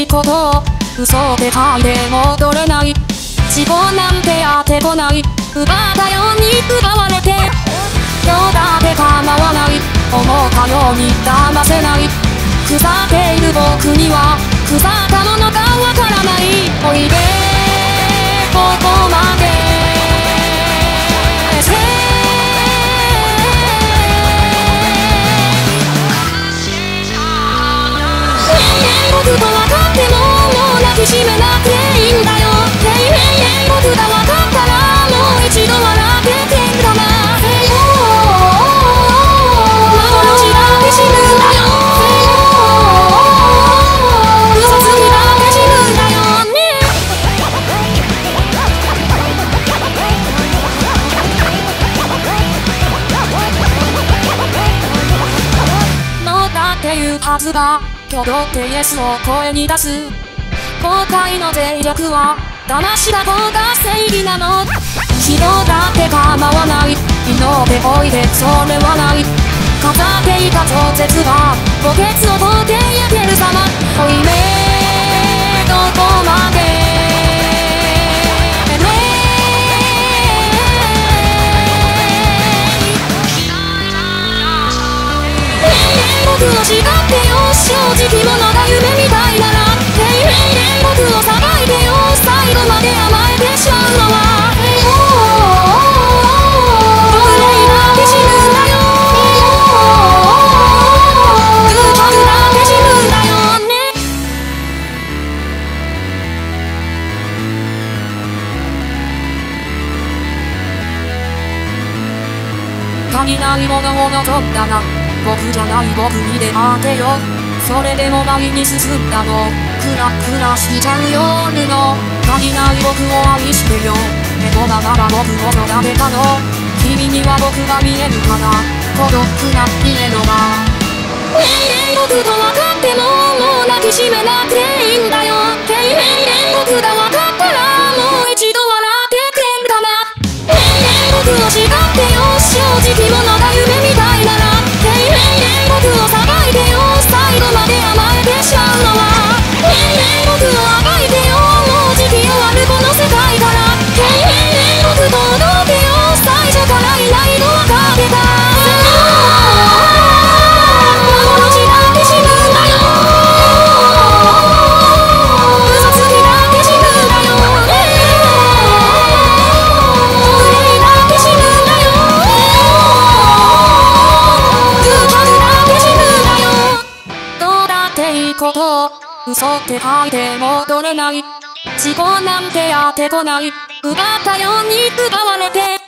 いことを嘘で吐いて戻れない。事故なんて当てこない。奪ったように奪われて。今日だって構わない。思ったように騙せない。腐っている僕には。腐ったのもう抱きしめなくていいんだよ。Hey hey hey 僕が分かったらもう一度笑っててだな。Hey oh 幻だけ死ぬんだよ。Hey oh 嘘つきだけ死ぬんだよ。ね。のだっていうはずが挙動ってイエスを声に出す後悔の脆弱は騙しだ方が正義なの人だって構わない祈っておいでそれはない飾っていた超絶が墓穴を通って焼ける様負い目どこまで僕を叱ってよ正直者が夢みたいなら僕をさばいてよ最後まで甘えてしまうのは僕らだけ死ぬんだよ僕だけ死ぬんだよね足りないものを望んだな。僕じゃない僕に出会ってよ。それでも前に進んだの。クラクラしちゃう夜の足りない僕を愛してよ。猫がまま僕を育てたの。君には僕が見えるかな。孤独な家のが。ねえねえ僕と分かってももう抱きしめなくていいんだよ。ねえねえ僕が分かったらもう一度笑ってくれんかな。ねえねえ僕を叱ってよ。正直者こと。嘘。って吐いて戻れない。事故なんてやってこない。奪ったように奪われて。